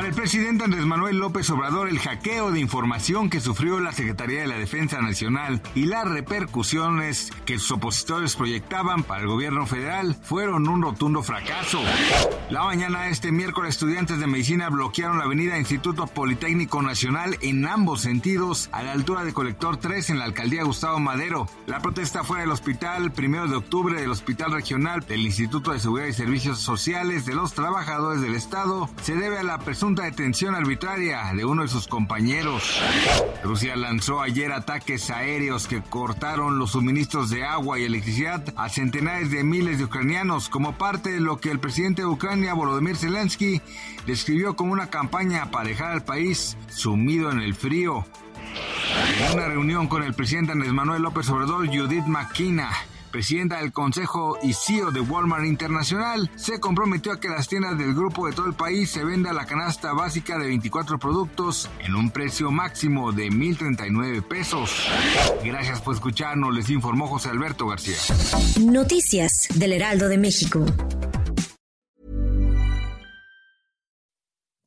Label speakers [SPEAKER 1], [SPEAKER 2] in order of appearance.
[SPEAKER 1] Para el presidente Andrés Manuel López Obrador, el hackeo de información que sufrió la Secretaría de la Defensa Nacional y las repercusiones que sus opositores proyectaban para el gobierno federal fueron un rotundo fracaso. La mañana de este miércoles, estudiantes de medicina bloquearon la avenida Instituto Politécnico Nacional en ambos sentidos, a la altura de Colector 3 en la alcaldía Gustavo Madero. La protesta fue del hospital primero de octubre del Hospital Regional del Instituto de Seguridad y Servicios Sociales de los Trabajadores del Estado. Se debe a la presunta detención arbitraria de uno de sus compañeros. Rusia lanzó ayer ataques aéreos que cortaron los suministros de agua y electricidad a centenares de miles de ucranianos como parte de lo que el presidente de Ucrania, Volodymyr Zelensky, describió como una campaña para dejar al país sumido en el frío. En una reunión con el presidente Andrés Manuel López Obrador, Judith McKenna, presidenta del Consejo y CEO de Walmart Internacional, se comprometió a que las tiendas del grupo de todo el país se venda la canasta básica de 24 productos en un precio máximo de 1.039 pesos. Gracias por escucharnos, les informó José Alberto García.
[SPEAKER 2] Noticias del Heraldo de México.